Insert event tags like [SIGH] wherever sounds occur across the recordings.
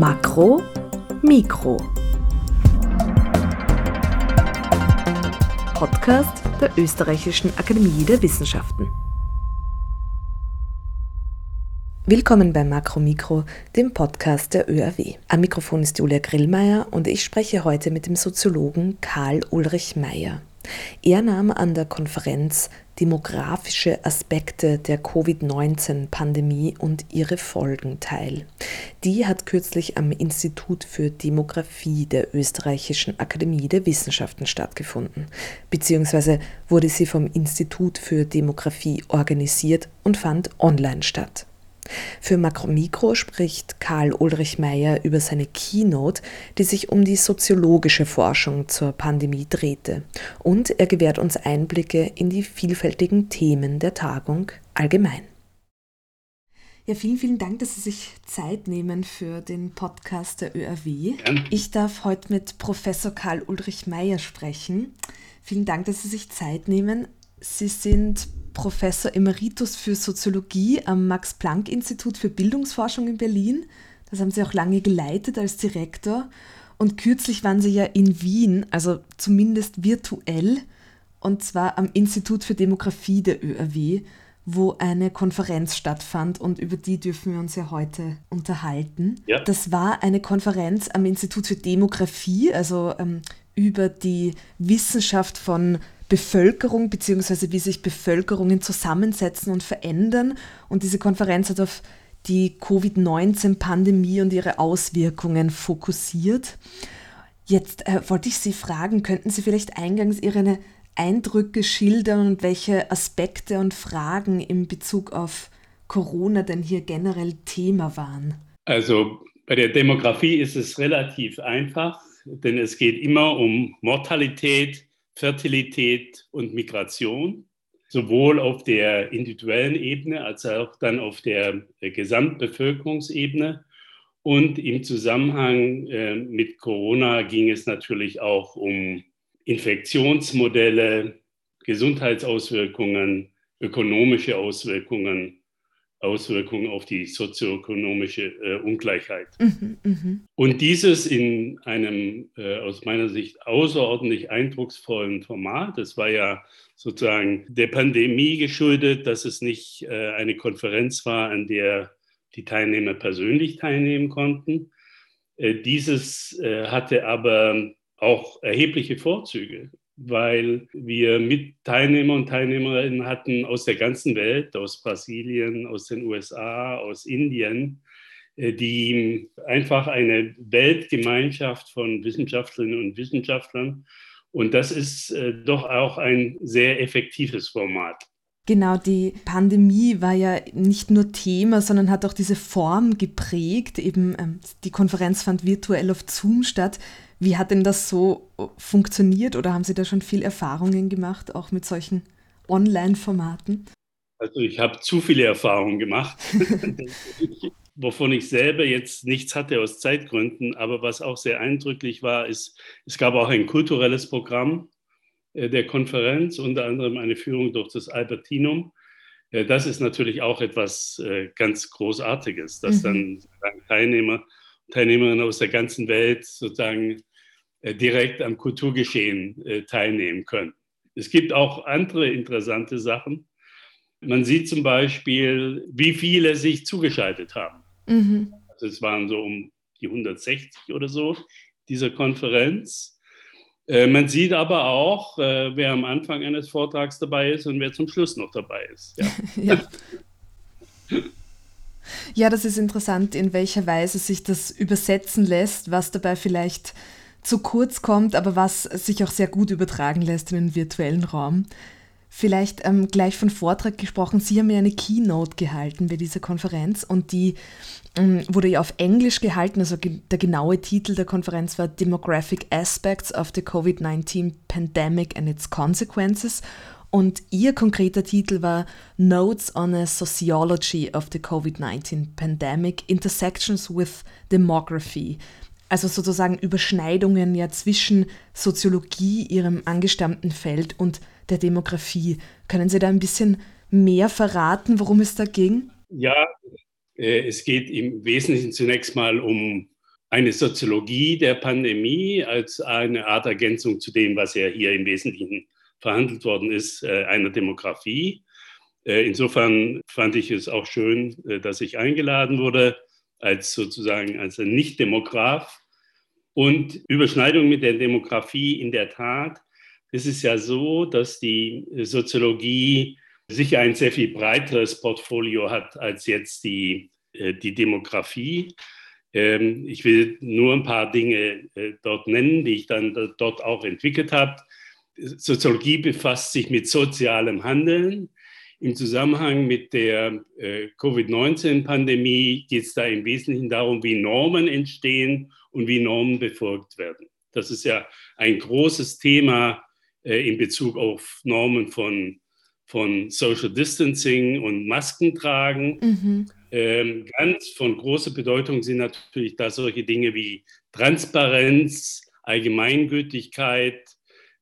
Makro, Mikro. Podcast der Österreichischen Akademie der Wissenschaften. Willkommen bei Makro Mikro, dem Podcast der ÖRW. Am Mikrofon ist Julia Grillmeier und ich spreche heute mit dem Soziologen Karl Ulrich Meyer. Er nahm an der Konferenz Demografische Aspekte der Covid-19-Pandemie und ihre Folgen teil. Die hat kürzlich am Institut für Demografie der Österreichischen Akademie der Wissenschaften stattgefunden, beziehungsweise wurde sie vom Institut für Demografie organisiert und fand online statt. Für Makromikro spricht Karl Ulrich Meyer über seine Keynote, die sich um die soziologische Forschung zur Pandemie drehte. Und er gewährt uns Einblicke in die vielfältigen Themen der Tagung allgemein. Ja, vielen, vielen Dank, dass Sie sich Zeit nehmen für den Podcast der ÖRW. Ich darf heute mit Professor Karl Ulrich Meyer sprechen. Vielen Dank, dass Sie sich Zeit nehmen. Sie sind Professor Emeritus für Soziologie am Max-Planck-Institut für Bildungsforschung in Berlin. Das haben Sie auch lange geleitet als Direktor. Und kürzlich waren Sie ja in Wien, also zumindest virtuell, und zwar am Institut für Demografie der ÖRW, wo eine Konferenz stattfand und über die dürfen wir uns ja heute unterhalten. Ja. Das war eine Konferenz am Institut für Demografie, also ähm, über die Wissenschaft von Bevölkerung bzw. wie sich Bevölkerungen zusammensetzen und verändern. Und diese Konferenz hat auf die Covid-19-Pandemie und ihre Auswirkungen fokussiert. Jetzt äh, wollte ich Sie fragen, könnten Sie vielleicht eingangs Ihre Eindrücke schildern und welche Aspekte und Fragen in Bezug auf Corona denn hier generell Thema waren? Also bei der Demografie ist es relativ einfach, denn es geht immer um Mortalität, Fertilität und Migration, sowohl auf der individuellen Ebene als auch dann auf der Gesamtbevölkerungsebene. Und im Zusammenhang äh, mit Corona ging es natürlich auch um Infektionsmodelle, Gesundheitsauswirkungen, ökonomische Auswirkungen Auswirkungen auf die sozioökonomische äh, Ungleichheit. Mhm, mh. Und dieses in einem äh, aus meiner Sicht außerordentlich eindrucksvollen Format. Das war ja sozusagen der Pandemie geschuldet, dass es nicht äh, eine Konferenz war, an der die Teilnehmer persönlich teilnehmen konnten. Äh, dieses äh, hatte aber auch erhebliche Vorzüge weil wir mit Teilnehmer und Teilnehmerinnen hatten aus der ganzen Welt, aus Brasilien, aus den USA, aus Indien, äh, die einfach eine Weltgemeinschaft von Wissenschaftlerinnen und Wissenschaftlern. Und das ist äh, doch auch ein sehr effektives Format. Genau, die Pandemie war ja nicht nur Thema, sondern hat auch diese Form geprägt. Eben ähm, die Konferenz fand virtuell auf Zoom statt. Wie hat denn das so äh, funktioniert oder haben Sie da schon viel Erfahrungen gemacht, auch mit solchen Online-Formaten? Also ich habe zu viele Erfahrungen gemacht, [LAUGHS] wovon ich selber jetzt nichts hatte aus Zeitgründen. Aber was auch sehr eindrücklich war, ist, es gab auch ein kulturelles Programm der Konferenz, unter anderem eine Führung durch das Albertinum. Äh, das ist natürlich auch etwas ganz Großartiges, dass mhm. dann Teilnehmer, Teilnehmerinnen aus der ganzen Welt sozusagen äh, direkt am Kulturgeschehen äh, teilnehmen können. Es gibt auch andere interessante Sachen. Man sieht zum Beispiel, wie viele sich zugeschaltet haben. Mhm. Also es waren so um die 160 oder so dieser Konferenz. Äh, man sieht aber auch, wer am Anfang eines Vortrags dabei ist und wer zum Schluss noch dabei ist. Ja. [LAUGHS] ja. ja, das ist interessant, in welcher Weise sich das übersetzen lässt, was dabei vielleicht zu kurz kommt, aber was sich auch sehr gut übertragen lässt in den virtuellen Raum. Vielleicht ähm, gleich von Vortrag gesprochen. Sie haben ja eine Keynote gehalten bei dieser Konferenz und die ähm, wurde ja auf Englisch gehalten. Also ge der genaue Titel der Konferenz war Demographic Aspects of the COVID-19 Pandemic and its Consequences. Und ihr konkreter Titel war Notes on a Sociology of the COVID-19 Pandemic, Intersections with Demography. Also sozusagen Überschneidungen ja zwischen Soziologie, ihrem angestammten Feld und der Demografie. Können Sie da ein bisschen mehr verraten, worum es da ging? Ja, äh, es geht im Wesentlichen zunächst mal um eine Soziologie der Pandemie als eine Art Ergänzung zu dem, was ja hier im Wesentlichen verhandelt worden ist, äh, einer Demografie. Äh, insofern fand ich es auch schön, dass ich eingeladen wurde als sozusagen als Nicht-Demograf. Und Überschneidung mit der Demografie in der Tat. Es ist ja so, dass die Soziologie sicher ein sehr viel breiteres Portfolio hat als jetzt die, die Demografie. Ähm, ich will nur ein paar Dinge dort nennen, die ich dann dort auch entwickelt habe. Soziologie befasst sich mit sozialem Handeln. Im Zusammenhang mit der äh, Covid-19-Pandemie geht es da im Wesentlichen darum, wie Normen entstehen und wie Normen befolgt werden. Das ist ja ein großes Thema äh, in Bezug auf Normen von, von Social Distancing und Maskentragen. Mhm. Ähm, ganz von großer Bedeutung sind natürlich da solche Dinge wie Transparenz, Allgemeingültigkeit,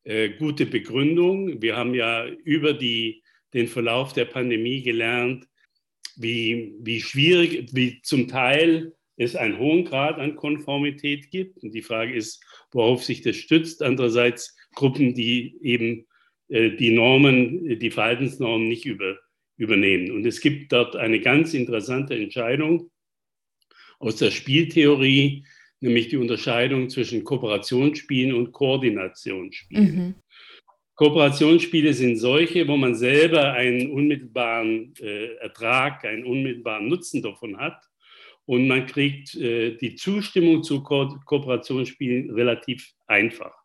äh, gute Begründung. Wir haben ja über die den Verlauf der Pandemie gelernt, wie, wie schwierig, wie zum Teil es einen hohen Grad an Konformität gibt. Und die Frage ist, worauf sich das stützt. Andererseits Gruppen, die eben äh, die Normen, die Verhaltensnormen nicht über, übernehmen. Und es gibt dort eine ganz interessante Entscheidung aus der Spieltheorie, nämlich die Unterscheidung zwischen Kooperationsspielen und Koordinationsspielen. Mhm. Kooperationsspiele sind solche, wo man selber einen unmittelbaren äh, Ertrag, einen unmittelbaren Nutzen davon hat. Und man kriegt äh, die Zustimmung zu Ko Kooperationsspielen relativ einfach.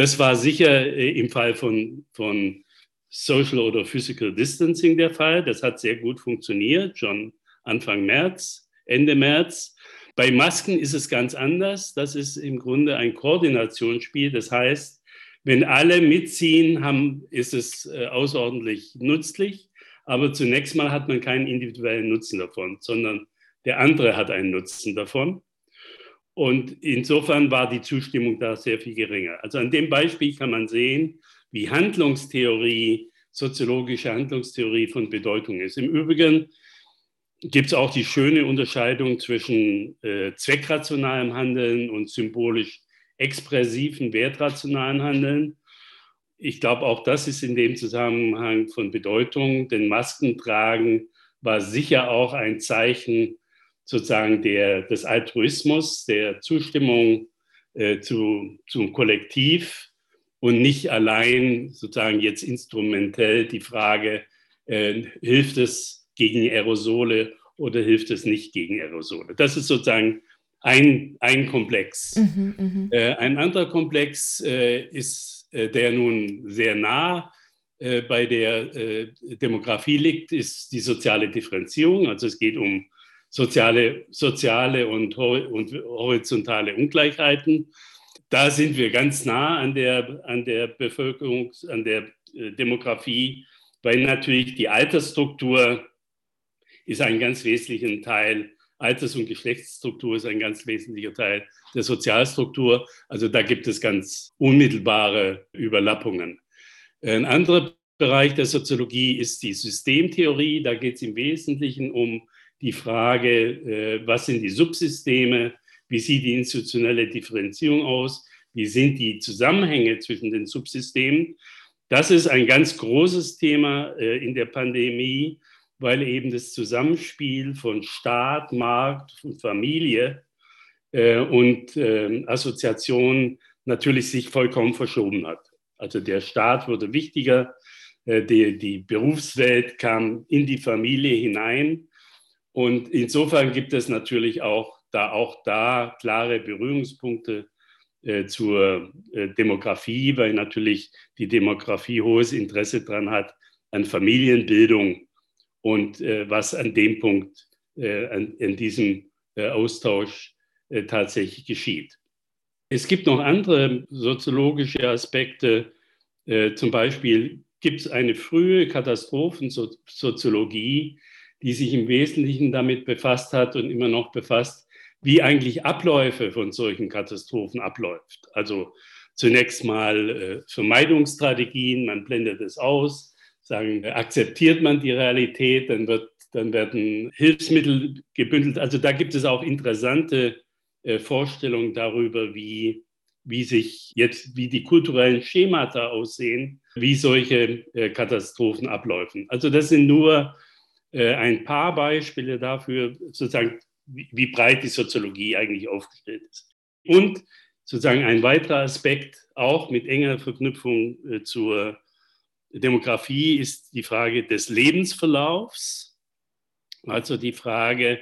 Das war sicher äh, im Fall von, von Social oder Physical Distancing der Fall. Das hat sehr gut funktioniert, schon Anfang März, Ende März. Bei Masken ist es ganz anders. Das ist im Grunde ein Koordinationsspiel. Das heißt, wenn alle mitziehen, haben, ist es äh, außerordentlich nützlich. Aber zunächst mal hat man keinen individuellen Nutzen davon, sondern der andere hat einen Nutzen davon. Und insofern war die Zustimmung da sehr viel geringer. Also an dem Beispiel kann man sehen, wie Handlungstheorie, soziologische Handlungstheorie von Bedeutung ist. Im Übrigen gibt es auch die schöne Unterscheidung zwischen äh, zweckrationalem Handeln und symbolisch expressiven, wertrationalen Handeln. Ich glaube, auch das ist in dem Zusammenhang von Bedeutung, denn Maskentragen war sicher auch ein Zeichen sozusagen der, des Altruismus, der Zustimmung äh, zu, zum Kollektiv und nicht allein sozusagen jetzt instrumentell die Frage, äh, hilft es gegen Aerosole oder hilft es nicht gegen Aerosole. Das ist sozusagen ein, ein Komplex. Mhm, mh. äh, ein anderer Komplex äh, ist, äh, der nun sehr nah äh, bei der äh, Demografie liegt, ist die soziale Differenzierung. Also es geht um soziale, soziale und, und horizontale Ungleichheiten. Da sind wir ganz nah an der, an der Bevölkerung, an der äh, Demografie, weil natürlich die Altersstruktur ist ein ganz wesentlicher Teil Alters- und Geschlechtsstruktur ist ein ganz wesentlicher Teil der Sozialstruktur. Also da gibt es ganz unmittelbare Überlappungen. Ein anderer Bereich der Soziologie ist die Systemtheorie. Da geht es im Wesentlichen um die Frage, äh, was sind die Subsysteme, wie sieht die institutionelle Differenzierung aus, wie sind die Zusammenhänge zwischen den Subsystemen. Das ist ein ganz großes Thema äh, in der Pandemie weil eben das Zusammenspiel von Staat, Markt und Familie äh, und äh, Assoziation natürlich sich vollkommen verschoben hat. Also der Staat wurde wichtiger, die, die Berufswelt kam in die Familie hinein und insofern gibt es natürlich auch da, auch da klare Berührungspunkte äh, zur äh, Demografie, weil natürlich die Demografie hohes Interesse daran hat an Familienbildung und äh, was an dem Punkt, äh, an, in diesem äh, Austausch äh, tatsächlich geschieht. Es gibt noch andere soziologische Aspekte. Zum Beispiel gibt es eine frühe Katastrophensoziologie, die sich im Wesentlichen damit befasst hat und immer noch befasst, wie eigentlich Abläufe von solchen Katastrophen abläuft. Also zunächst mal äh, Vermeidungsstrategien, man blendet es aus, sagen, akzeptiert man die Realität, dann, wird, dann werden Hilfsmittel gebündelt. Also da gibt es auch interessante äh, Vorstellung darüber, wie, wie sich jetzt, wie die kulturellen Schemata aussehen, wie solche äh, Katastrophen abläufen. Also das sind nur äh, ein paar Beispiele dafür, sozusagen, wie, breit die Soziologie eigentlich aufgestellt ist. Und sozusagen ein weiterer Aspekt, auch mit enger Verknüpfung äh, zur Demografie, ist die Frage des Lebensverlaufs. Also die Frage,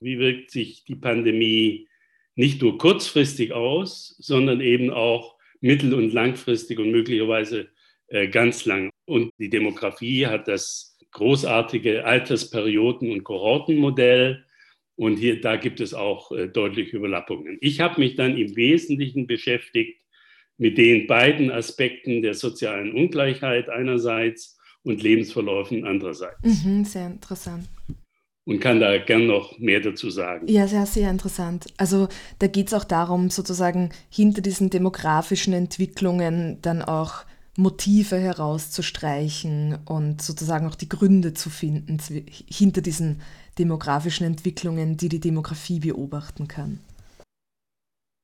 wie wirkt sich die Pandemie nicht nur kurzfristig aus, sondern eben auch mittel- und langfristig und möglicherweise äh, ganz lang. Und die Demografie hat das großartige Altersperioden- und Kohortenmodell. Und hier, da gibt es auch äh, deutliche Überlappungen. Ich habe mich dann im Wesentlichen beschäftigt mit den beiden Aspekten der sozialen Ungleichheit einerseits und Lebensverläufen andererseits. Mhm, sehr interessant und kann da gern noch mehr dazu sagen. Ja, sehr, sehr interessant. Also da geht es auch darum, sozusagen hinter diesen demografischen Entwicklungen dann auch Motive herauszustreichen und sozusagen auch die Gründe zu finden hinter diesen demografischen Entwicklungen, die die Demografie beobachten kann.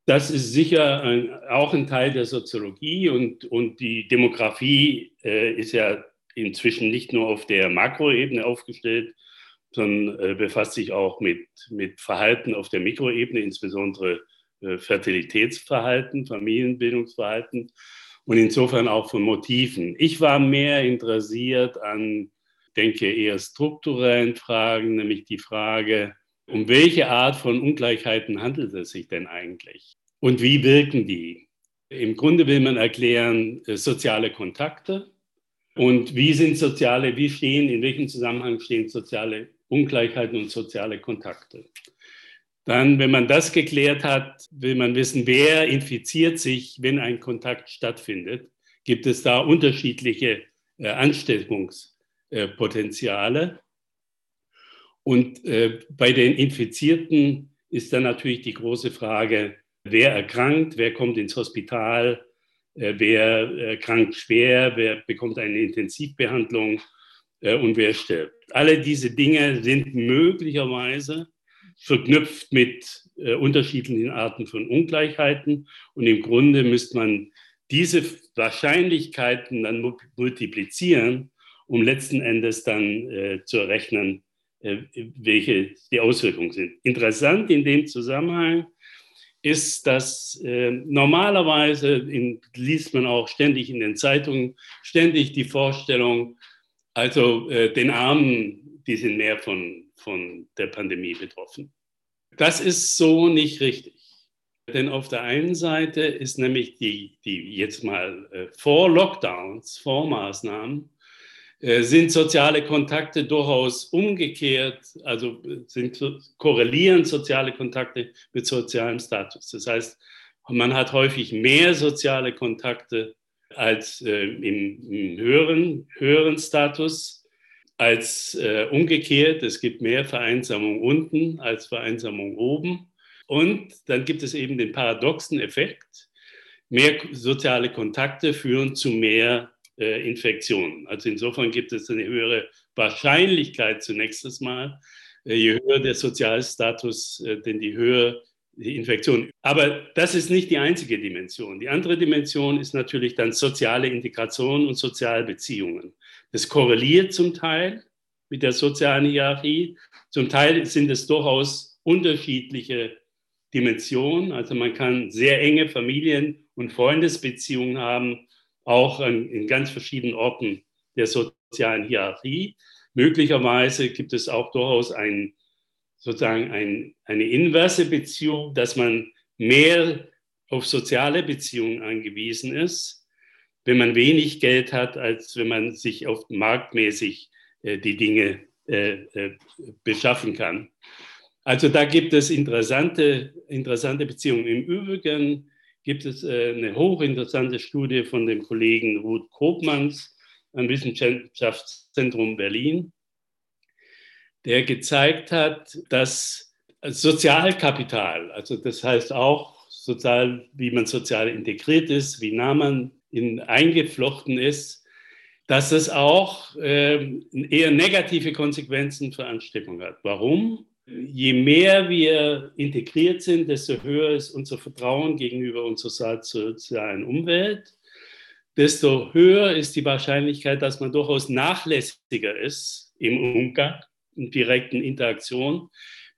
Das ist sicher ein, auch ein Teil der Soziologie und, und die Demografie äh, ist ja inzwischen nicht nur auf der Makroebene aufgestellt, sondern äh, befasst sich auch mit, mit Verhalten auf der Mikroebene, insbesondere äh, Fertilitätsverhalten, Familienbildungsverhalten und insofern auch von Motiven. Ich war mehr interessiert an, denke eher strukturellen Fragen, nämlich die Frage, um welche Art von Ungleichheiten handelt es sich denn eigentlich? Und wie wirken die? Im Grunde will man erklären, äh, soziale Kontakte, und wie sind soziale, wie stehen, in welchem Zusammenhang stehen soziale Ungleichheiten und soziale Kontakte. Dann, wenn man das geklärt hat, will man wissen, wer infiziert sich, wenn ein Kontakt stattfindet. Gibt es da unterschiedliche äh, Ansteckungspotenziale? Und äh, bei den Infizierten ist dann natürlich die große Frage, wer erkrankt, wer kommt ins Hospital, äh, wer erkrankt schwer, wer bekommt eine Intensivbehandlung äh, und wer stirbt. Alle diese Dinge sind möglicherweise verknüpft mit äh, unterschiedlichen Arten von Ungleichheiten. Und im Grunde müsste man diese Wahrscheinlichkeiten dann multiplizieren, um letzten Endes dann äh, zu errechnen, äh, welche die Auswirkungen sind. Interessant in dem Zusammenhang ist, dass äh, normalerweise in, liest man auch ständig in den Zeitungen ständig die Vorstellung, also äh, den Armen, die sind mehr von, von der Pandemie betroffen. Das ist so nicht richtig. Denn auf der einen Seite ist nämlich die, die jetzt mal äh, vor Lockdowns, vor Maßnahmen, äh, sind soziale Kontakte durchaus umgekehrt, also äh, sind, korrelieren soziale Kontakte mit sozialem Status. Das heißt, man hat häufig mehr soziale Kontakte als äh, im, im, höheren, höheren Status als äh, umgekehrt. Es gibt mehr Vereinsamung unten als Vereinsamung oben. Und dann gibt es eben den paradoxen Effekt, mehr soziale Kontakte führen zu mehr äh, Infektionen. Also insofern gibt es eine höhere Wahrscheinlichkeit zunächst einmal, äh, je höher der Sozialstatus, äh, denn die höher die Infektion. Aber das ist nicht die einzige Dimension. Die andere Dimension ist natürlich dann soziale Integration und Sozialbeziehungen. Das korreliert zum Teil mit der sozialen Hierarchie. Zum Teil sind es durchaus unterschiedliche Dimensionen. Also man kann sehr enge Familien- und Freundesbeziehungen haben, auch an, in ganz verschiedenen Orten der sozialen Hierarchie. Möglicherweise gibt es auch durchaus einen sozusagen ein, eine inverse Beziehung, dass man mehr auf soziale Beziehungen angewiesen ist, wenn man wenig Geld hat, als wenn man sich auf marktmäßig äh, die Dinge äh, äh, beschaffen kann. Also da gibt es interessante, interessante Beziehungen. Im Übrigen gibt es eine hochinteressante Studie von dem Kollegen Ruth Kopmanns am Wissenschaftszentrum Berlin, der gezeigt hat, dass Sozialkapital, also das heißt auch sozial, wie man sozial integriert ist, wie nah man in, eingeflochten ist, dass es auch äh, eher negative Konsequenzen für Ansteckung hat. Warum? je mehr wir integriert sind, desto höher ist unser Vertrauen gegenüber unserer sozialen Umwelt, desto höher ist die Wahrscheinlichkeit, dass man durchaus nachlässiger ist im Umgang, in direkten Interaktion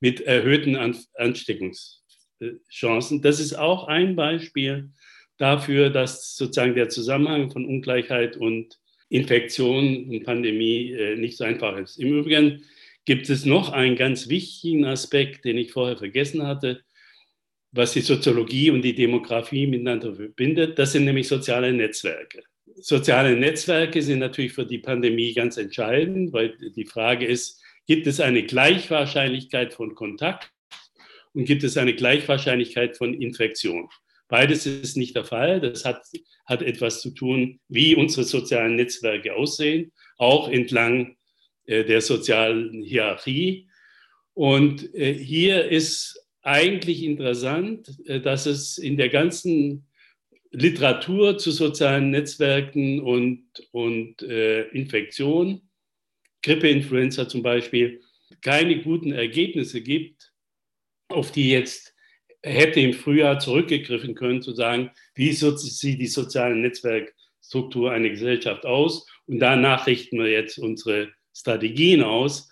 mit erhöhten Ansteckungschancen. Das ist auch ein Beispiel dafür, dass sozusagen der Zusammenhang von Ungleichheit und Infektion und Pandemie äh, nicht so einfach ist. Im Übrigen gibt es noch einen ganz wichtigen Aspekt, den ich vorher vergessen hatte, was die Soziologie und die Demografie miteinander verbindet. Das sind nämlich soziale Netzwerke. Soziale Netzwerke sind natürlich für die Pandemie ganz entscheidend, weil die Frage ist, gibt es eine Gleichwahrscheinlichkeit von Kontakt und gibt es eine Gleichwahrscheinlichkeit von Infektion? Beides ist nicht der Fall. Das hat, hat etwas zu tun, wie unsere sozialen Netzwerke aussehen, auch entlang äh, der sozialen Hierarchie. Und äh, hier ist eigentlich interessant, äh, dass es in der ganzen Literatur zu sozialen Netzwerken und, und äh, Infektion, Grippeinfluenza zum Beispiel, keine guten Ergebnisse gibt, auf die jetzt hätte im Frühjahr zurückgegriffen können, zu sagen, wie sieht die soziale Netzwerkstruktur einer Gesellschaft aus und danach richten wir jetzt unsere Strategien aus.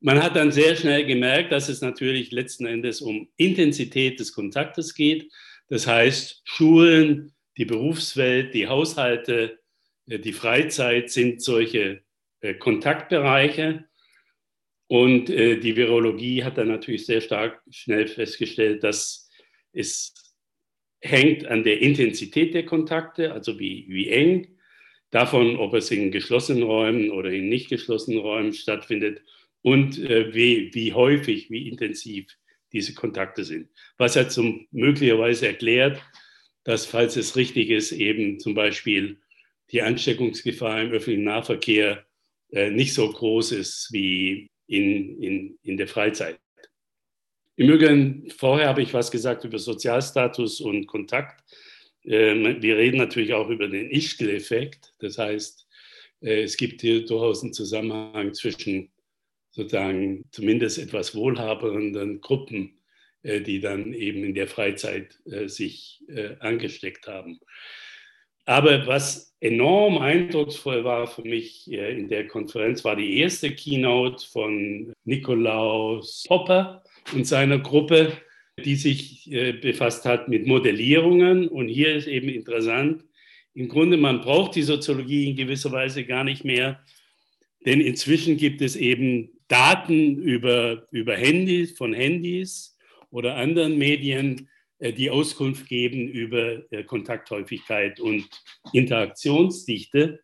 Man hat dann sehr schnell gemerkt, dass es natürlich letzten Endes um Intensität des Kontaktes geht. Das heißt, Schulen, die Berufswelt, die Haushalte, äh, die Freizeit sind solche äh, Kontaktbereiche. Und äh, die Virologie hat dann natürlich sehr stark schnell festgestellt, dass es hängt an der Intensität der Kontakte, also wie, wie eng, davon, ob es in geschlossenen Räumen oder in nicht geschlossenen Räumen stattfindet und äh, wie, wie häufig, wie intensiv diese Kontakte sind. Was ja zum, möglicherweise erklärt, dass, falls es richtig ist, eben zum Beispiel die Ansteckungsgefahr im öffentlichen Nahverkehr äh, nicht so groß ist wie in, in, in der Freizeit. Im Übrigen, vorher habe ich was gesagt über Sozialstatus und Kontakt. Ähm, wir reden natürlich auch über den Ischgl-Effekt. Das heißt, äh, es gibt hier durchaus einen Zusammenhang zwischen sozusagen zumindest etwas wohlhabenden Gruppen, äh, die dann eben in der Freizeit äh, sich angesteckt haben. Aber was enorm eindrucksvoll war für mich in der Konferenz, war die erste Keynote von Nikolaus Popper und seiner Gruppe die sich äh, befasst hat mit Modellierungen. Und hier ist eben interessant, im Grunde, man braucht die Soziologie in gewisser Weise gar nicht mehr, denn inzwischen gibt es eben Daten über, über Handys, von Handys oder anderen Medien, äh, die Auskunft geben über äh, Kontakthäufigkeit und Interaktionsdichte.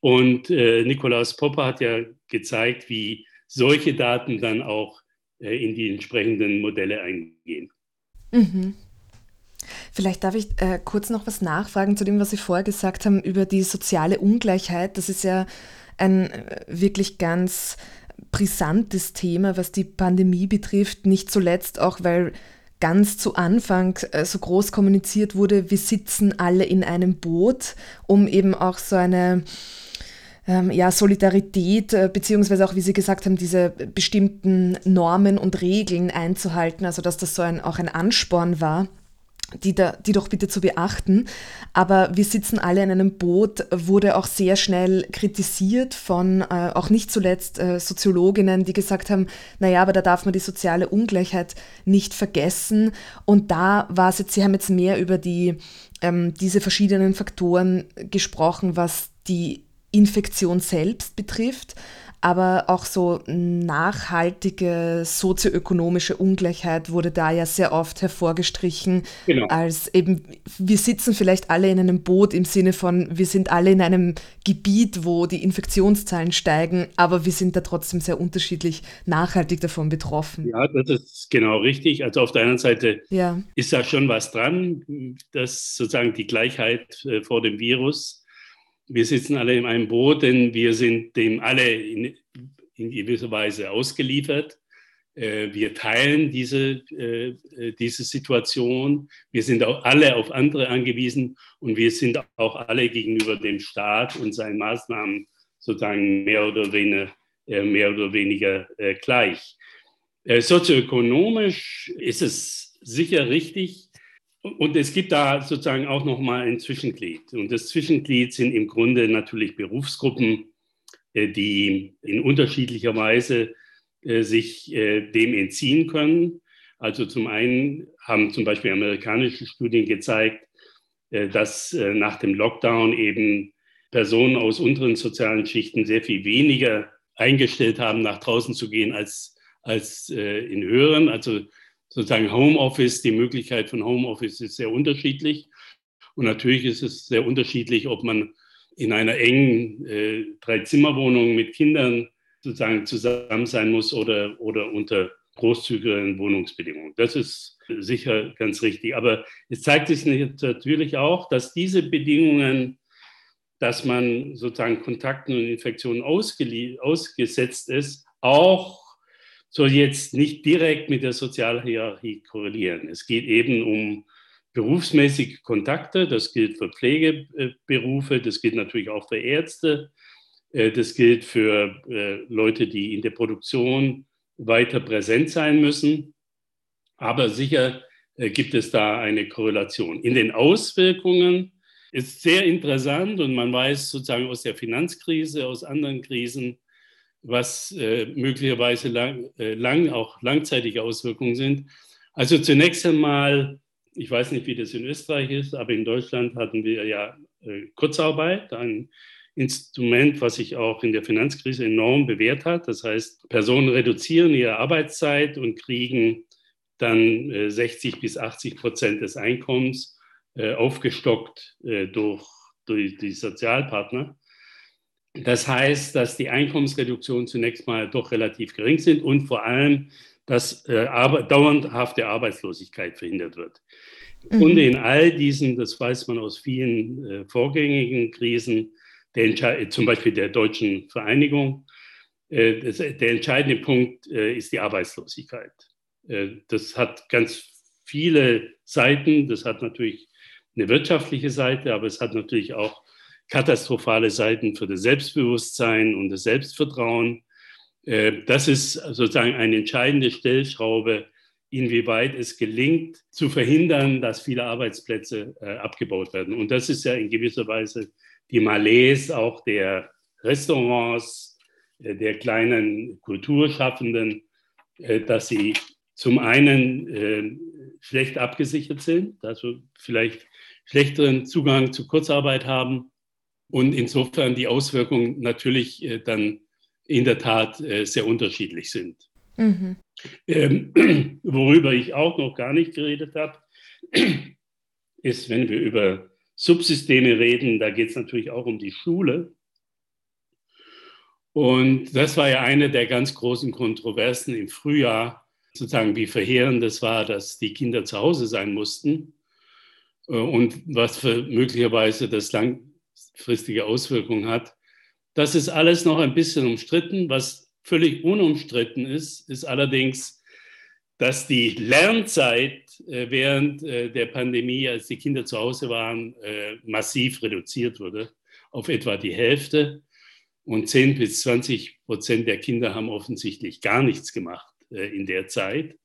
Und äh, Nikolaus Popper hat ja gezeigt, wie solche Daten dann auch in die entsprechenden Modelle eingehen. Mhm. Vielleicht darf ich äh, kurz noch was nachfragen zu dem, was Sie vorher gesagt haben über die soziale Ungleichheit. Das ist ja ein äh, wirklich ganz brisantes Thema, was die Pandemie betrifft. Nicht zuletzt auch, weil ganz zu Anfang äh, so groß kommuniziert wurde, wir sitzen alle in einem Boot, um eben auch so eine ähm, ja, Solidarität, äh, beziehungsweise auch, wie Sie gesagt haben, diese bestimmten Normen und Regeln einzuhalten, also dass das so ein, auch ein Ansporn war. Die, da, die doch bitte zu beachten. Aber wir sitzen alle in einem Boot, wurde auch sehr schnell kritisiert von äh, auch nicht zuletzt äh, Soziologinnen, die gesagt haben, naja, aber da darf man die soziale Ungleichheit nicht vergessen. Und da war es jetzt, Sie haben jetzt mehr über die, ähm, diese verschiedenen Faktoren gesprochen, was die Infektion selbst betrifft, aber auch so nachhaltige sozioökonomische Ungleichheit wurde da ja sehr oft hervorgestrichen, genau. als eben, wir sitzen vielleicht alle in einem Boot im Sinne von, wir sind alle in einem Gebiet, wo die Infektionszahlen steigen, aber wir sind da trotzdem sehr unterschiedlich nachhaltig davon betroffen. Ja, das ist genau richtig. Also auf der einen Seite ja. ist da schon was dran, dass sozusagen die Gleichheit äh, vor dem Virus wir sitzen alle in einem Boot, denn wir sind dem alle in, in gewisser Weise ausgeliefert. Äh, wir teilen diese, äh, äh, diese Situation. Wir sind auch alle auf andere angewiesen und wir sind auch alle gegenüber dem Staat und seinen Maßnahmen sozusagen mehr oder weniger, mehr oder weniger gleich. Äh, sozioökonomisch ist es sicher richtig. Und es gibt da sozusagen auch nochmal ein Zwischenglied. Und das Zwischenglied sind im Grunde natürlich Berufsgruppen, äh, die in unterschiedlicher Weise äh, sich dem entziehen können. Also zum einen haben zum Beispiel amerikanische Studien gezeigt, dass nach dem Lockdown eben Personen aus unteren sozialen Schichten sehr viel weniger eingestellt haben, nach draußen zu gehen als als äh, in höheren. Also sozusagen Homeoffice, die Möglichkeit von Homeoffice ist sehr unterschiedlich. Und natürlich ist es sehr unterschiedlich, ob man in einer engen äh, Drei-Zimmer-Wohnung mit Kindern sozusagen zusammen sein muss oder, oder unter großzügigeren Wohnungsbedingungen. Das ist sicher ganz richtig. Aber es zeigt sich natürlich auch, dass diese Bedingungen, dass man sozusagen Kontakten und Infektionen ausgesetzt ist, auch soll jetzt nicht direkt mit der Sozialhierarchie korrelieren. Es geht eben um berufsmäßige Kontakte, das gilt für Pflegeberufe, das gilt natürlich auch für Ärzte, äh, das gilt für äh, Leute, die in der Produktion weiter präsent sein müssen. Aber sicher äh, gibt es da eine Korrelation. In den Auswirkungen ist sehr interessant und man weiß sozusagen aus der Finanzkrise, aus anderen Krisen, was äh, möglicherweise lang, äh, lang, auch langzeitige Auswirkungen sind. Also zunächst einmal, ich weiß nicht, wie das in Österreich ist, aber in Deutschland hatten wir ja äh, Kurzarbeit, ein Instrument, was sich auch in der Finanzkrise enorm bewährt hat. Das heißt, Personen reduzieren ihre Arbeitszeit und kriegen dann 60 äh, bis 80 Prozent des Einkommens äh, aufgestockt äh, durch, durch die Sozialpartner. Das heißt, dass die Einkommensreduktionen zunächst mal doch relativ gering sind und vor allem, dass äh, dauerhafte Arbeitslosigkeit verhindert wird. Mhm. Und in all diesen, das weiß man aus vielen äh, vorgängigen Krisen, der, zum Beispiel der deutschen Vereinigung, äh, das, der entscheidende Punkt äh, ist die Arbeitslosigkeit. Äh, das hat ganz viele Seiten. Das hat natürlich eine wirtschaftliche Seite, aber es hat natürlich auch katastrophale Seiten für das Selbstbewusstsein und das Selbstvertrauen. Äh, das ist sozusagen eine entscheidende Stellschraube, inwieweit es gelingt, zu verhindern, dass viele Arbeitsplätze äh, abgebaut werden. Und das ist ja in gewisser Weise die Malaise auch der Restaurants, äh, der kleinen Kulturschaffenden, dass sie zum einen schlecht abgesichert sind, also vielleicht schlechteren Zugang zu Kurzarbeit haben und insofern die Auswirkungen natürlich äh, dann in der Tat äh, sehr unterschiedlich sind. Mhm. Ähm, [CLEARS THROAT] worüber ich auch noch gar nicht geredet habe, [CLEARS THROAT] ist, wenn wir über Subsysteme reden, da geht es natürlich auch um die Schule. Und das war ja eine der ganz großen Kontroversen im Frühjahr, sozusagen wie verheerend es war, dass die Kinder zu Hause sein mussten äh, und was für möglicherweise das lang, langfristige Auswirkungen hat. Das ist alles noch ein bisschen umstritten. Was völlig unumstritten ist, ist allerdings, dass die Lernzeit äh, während äh, der Pandemie, als die Kinder zu Hause waren, äh, massiv reduziert wurde auf etwa die Hälfte. Und 10 bis 20 Prozent der Kinder haben offensichtlich gar nichts gemacht in der Zeit.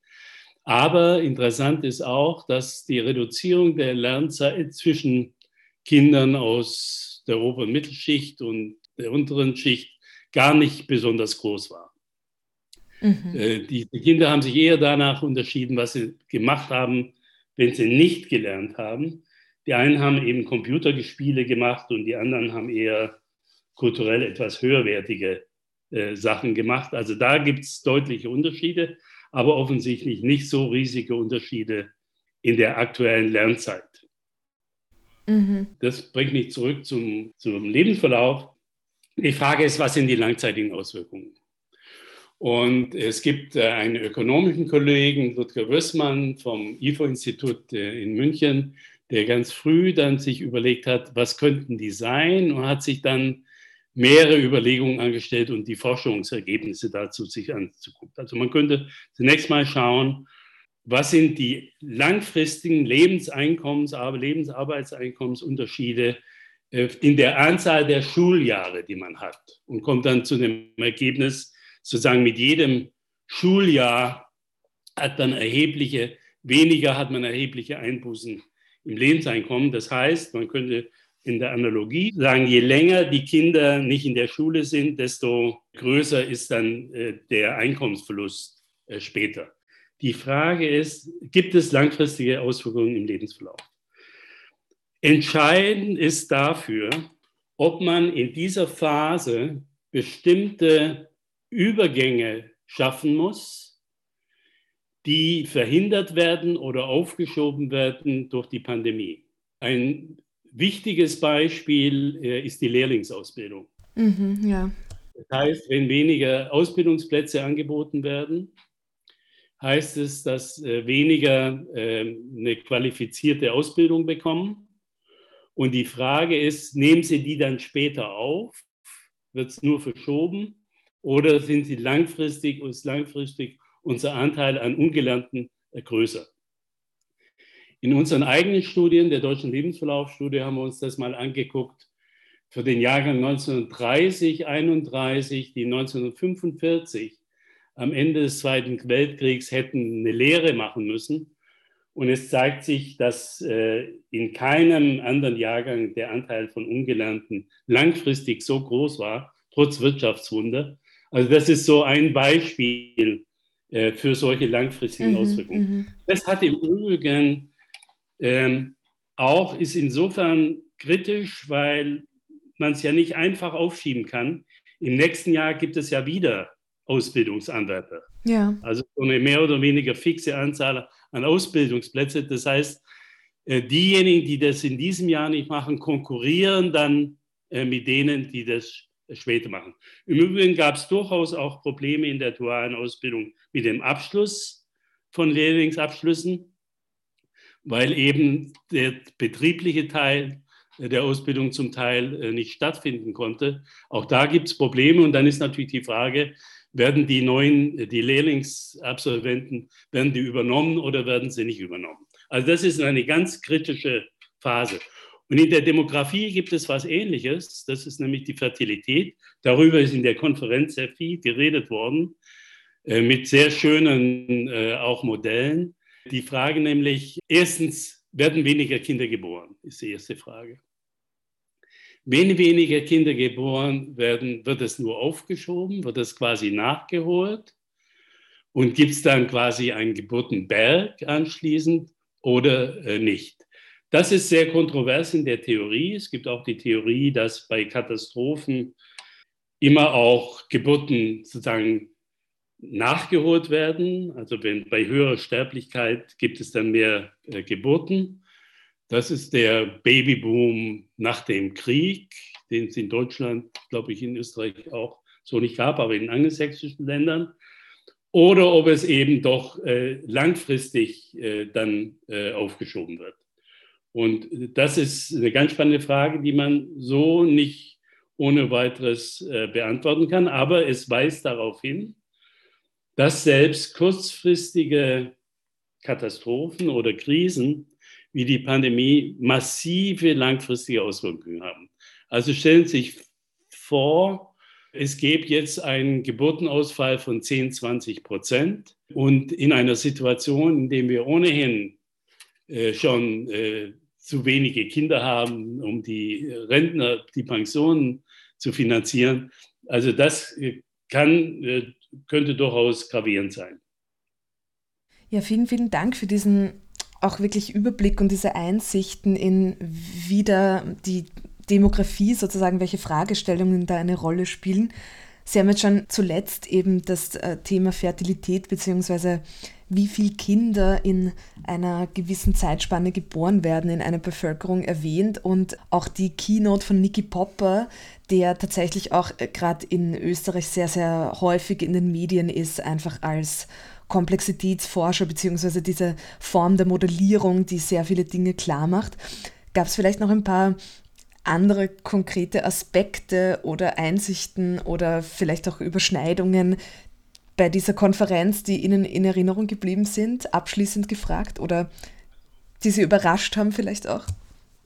Aber interessant ist auch, dass die Reduzierung der Lernzeit zwischen Kindern aus der oberen Mittelschicht und der unteren Schicht gar nicht besonders groß war. Mhm. Äh, die, die Kinder haben sich eher danach unterschieden, was sie gemacht haben, wenn sie nicht gelernt haben. Die einen haben eben Computerspiele gemacht und die anderen haben eher kulturell etwas höherwertige äh, Sachen gemacht. Also da gibt es deutliche Unterschiede, aber offensichtlich nicht so riesige Unterschiede in der aktuellen Lernzeit. Mhm. Das bringt mich zurück zum, zum Lebensverlauf. Die Frage ist, was sind die langzeitigen Auswirkungen? Und es gibt äh, einen ökonomischen Kollegen, Ludger Wössmann vom IFO-Institut äh, in München, der ganz früh dann sich überlegt hat, was könnten die sein und hat sich dann mehrere Überlegungen angestellt und die Forschungsergebnisse dazu sich anzugucken. Also man könnte zunächst mal schauen, was sind die langfristigen Lebenseinkommens-, Lebensarbeitseinkommensunterschiede äh, in der Anzahl der Schuljahre, die man hat und kommt dann zu dem Ergebnis, sozusagen mit jedem Schuljahr hat man erhebliche, weniger hat man erhebliche Einbußen im Lebenseinkommen. Das heißt, man könnte in der Analogie sagen, je länger die Kinder nicht in der Schule sind, desto größer ist dann äh, der Einkommensverlust äh, später. Die Frage ist, gibt es langfristige Auswirkungen im Lebensverlauf? Entscheidend ist dafür, ob man in dieser Phase bestimmte Übergänge schaffen muss, die verhindert werden oder aufgeschoben werden durch die Pandemie. Ein wichtiges Beispiel äh, ist die Lehrlingsausbildung. Mhm, ja. Das heißt, wenn weniger Ausbildungsplätze angeboten werden, heißt es, dass äh, weniger äh, eine qualifizierte Ausbildung bekommen. Und die Frage ist, nehmen Sie die dann später auf? Wird es nur verschoben? Oder sind sie langfristig, ist langfristig unser Anteil an Ungelernten größer? In unseren eigenen Studien, der Deutschen Lebensverlaufsstudie, haben wir uns das mal angeguckt. Für den Jahrgang 1930, 31, die 1945 am Ende des Zweiten Weltkriegs hätten eine Lehre machen müssen. Und es zeigt sich, dass äh, in keinem anderen Jahrgang der Anteil von Ungelernten langfristig so groß war, trotz Wirtschaftswunder. Also das ist so ein Beispiel äh, für solche langfristigen mhm, Auswirkungen. Mhm. Das hat im Übrigen ähm, auch ist insofern kritisch, weil man es ja nicht einfach aufschieben kann. Im nächsten Jahr gibt es ja wieder Ausbildungsanwärter. Ja. Also eine mehr oder weniger fixe Anzahl an Ausbildungsplätze. Das heißt, äh, diejenigen, die das in diesem Jahr nicht machen, konkurrieren dann äh, mit denen, die das später machen. Im Übrigen gab es durchaus auch Probleme in der dualen Ausbildung mit dem Abschluss von Lehrlingsabschlüssen weil eben der betriebliche Teil der Ausbildung zum Teil äh, nicht stattfinden konnte. Auch da gibt es Probleme und dann ist natürlich die Frage, werden die neuen, äh, die Lehrlingsabsolventen, werden die übernommen oder werden sie nicht übernommen? Also das ist eine ganz kritische Phase. Und in der Demografie gibt es was Ähnliches, das ist nämlich die Fertilität. Darüber ist in der Konferenz sehr viel geredet worden, äh, mit sehr schönen auch Modellen. Die Frage nämlich, erstens, werden weniger Kinder geboren, ist die erste Frage. Wenn weniger Kinder geboren werden, wird es nur aufgeschoben, wird es quasi nachgeholt und gibt es dann quasi einen Geburtenberg anschließend oder äh, nicht. Das ist sehr kontrovers in der Theorie. Es gibt auch die Theorie, dass bei Katastrophen immer auch Geburten sozusagen nachgeholt werden. Also wenn bei höherer Sterblichkeit gibt es dann mehr äh, Geburten. Das ist der Babyboom nach dem Krieg, den es in Deutschland, glaube ich, in Österreich auch so nicht gab, aber in angelsächsischen Ländern. Oder ob es eben doch äh, langfristig äh, dann äh, aufgeschoben wird. Und das ist eine ganz spannende Frage, die man so nicht ohne weiteres äh, beantworten kann. Aber es weist darauf hin, dass selbst kurzfristige Katastrophen oder Krisen wie die Pandemie massive langfristige Auswirkungen haben. Also stellen Sie sich vor, es gäbe jetzt einen Geburtenausfall von 10, 20 Prozent und in einer Situation, in der wir ohnehin äh, schon äh, zu wenige Kinder haben, um die Rentner, die Pensionen zu finanzieren. Also das äh, kann könnte durchaus gravierend sein. Ja, vielen, vielen Dank für diesen auch wirklich Überblick und diese Einsichten in wieder die Demografie sozusagen, welche Fragestellungen da eine Rolle spielen. Sie haben jetzt schon zuletzt eben das äh, Thema Fertilität bzw. wie viele Kinder in einer gewissen Zeitspanne geboren werden in einer Bevölkerung erwähnt und auch die Keynote von Nicky Popper, der tatsächlich auch äh, gerade in Österreich sehr, sehr häufig in den Medien ist, einfach als Komplexitätsforscher bzw. diese Form der Modellierung, die sehr viele Dinge klar macht. Gab es vielleicht noch ein paar andere konkrete Aspekte oder Einsichten oder vielleicht auch Überschneidungen bei dieser Konferenz, die Ihnen in Erinnerung geblieben sind, abschließend gefragt oder die Sie überrascht haben vielleicht auch?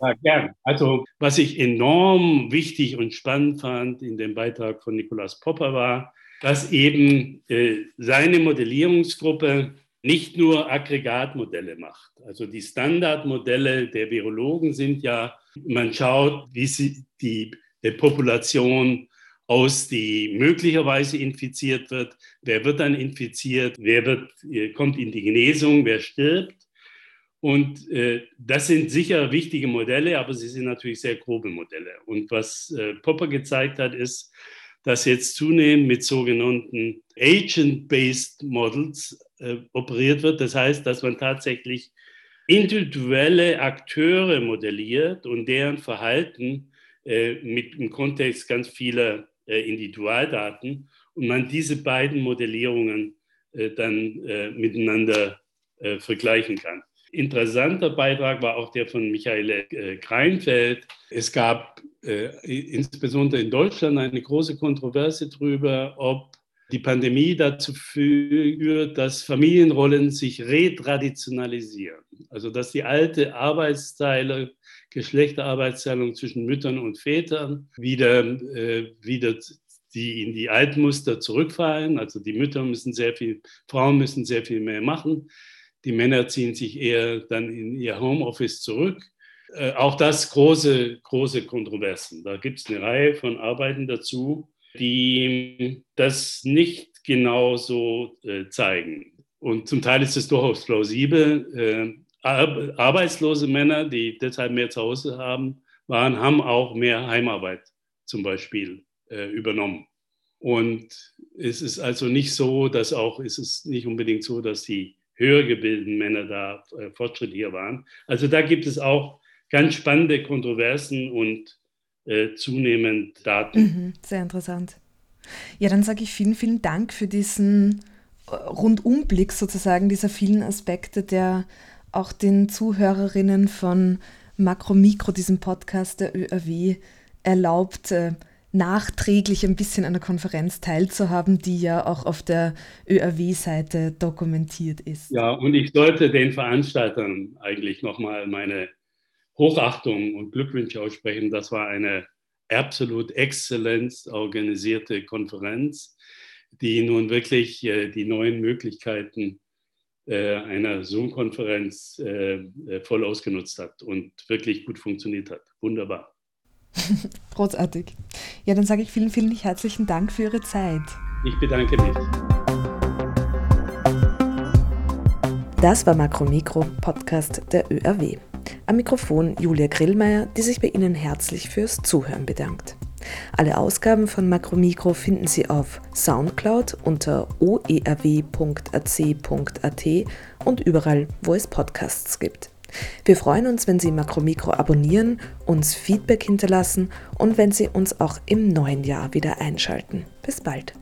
Ja, gern. Also, was ich enorm wichtig und spannend fand in dem Beitrag von Nikolaus Popper war, dass eben äh, seine Modellierungsgruppe nicht nur Aggregatmodelle macht. Also die Standardmodelle der Virologen sind ja, man schaut, wie sie die, die Population aus, die möglicherweise infiziert wird, wer wird dann infiziert, wer wird, kommt in die Genesung, wer stirbt. Und äh, das sind sicher wichtige Modelle, aber sie sind natürlich sehr grobe Modelle. Und was äh, Popper gezeigt hat, ist, dass jetzt zunehmend mit sogenannten Agent-Based Models äh, operiert wird. Das heißt, dass man tatsächlich individuelle Akteure modelliert und deren Verhalten äh, mit im Kontext ganz vieler äh, Individualdaten und man diese beiden Modellierungen äh, dann äh, miteinander äh, vergleichen kann. Interessanter Beitrag war auch der von Michael Kreinfeld. Es gab insbesondere in Deutschland eine große Kontroverse darüber, ob die Pandemie dazu führt, dass Familienrollen sich retraditionalisieren. Also dass die alte Arbeitsteile, Geschlechterarbeitsteilung zwischen Müttern und Vätern wieder, äh, wieder die in die alten Muster zurückfallen. Also die Mütter müssen sehr viel, Frauen müssen sehr viel mehr machen. Die Männer ziehen sich eher dann in ihr Homeoffice zurück. Äh, auch das große, große Kontroversen. Da gibt es eine Reihe von Arbeiten dazu die das nicht genau so äh, zeigen. Und zum Teil ist es durchaus plausibel. Äh, arbeitslose Männer, die deshalb mehr zu Hause haben, waren, haben auch mehr Heimarbeit zum Beispiel äh, übernommen. Und es ist also nicht so, dass auch, es ist nicht unbedingt so, dass die höher gebildeten Männer da äh, fortschrittlicher waren. Also da gibt es auch ganz spannende Kontroversen und äh, zunehmend Daten. Mhm, sehr interessant. Ja, dann sage ich vielen, vielen Dank für diesen äh, Rundumblick sozusagen dieser vielen Aspekte, der auch den Zuhörerinnen von Makro Mikro, diesem Podcast der ÖRW, erlaubt, äh, nachträglich ein bisschen an der Konferenz teilzuhaben, die ja auch auf der ÖRW-Seite dokumentiert ist. Ja, und ich sollte den Veranstaltern eigentlich nochmal meine Hochachtung und Glückwünsche aussprechen. Das war eine absolut exzellent organisierte Konferenz, die nun wirklich äh, die neuen Möglichkeiten äh, einer Zoom-Konferenz äh, voll ausgenutzt hat und wirklich gut funktioniert hat. Wunderbar. [LAUGHS] Großartig. Ja, dann sage ich vielen, vielen herzlichen Dank für Ihre Zeit. Ich bedanke mich. Das war Makromikro, Podcast der ÖRW. Am Mikrofon Julia Grillmeier, die sich bei Ihnen herzlich fürs Zuhören bedankt. Alle Ausgaben von Makromikro finden Sie auf Soundcloud unter oerw.ac.at und überall, wo es Podcasts gibt. Wir freuen uns, wenn Sie Makromikro abonnieren, uns Feedback hinterlassen und wenn Sie uns auch im neuen Jahr wieder einschalten. Bis bald.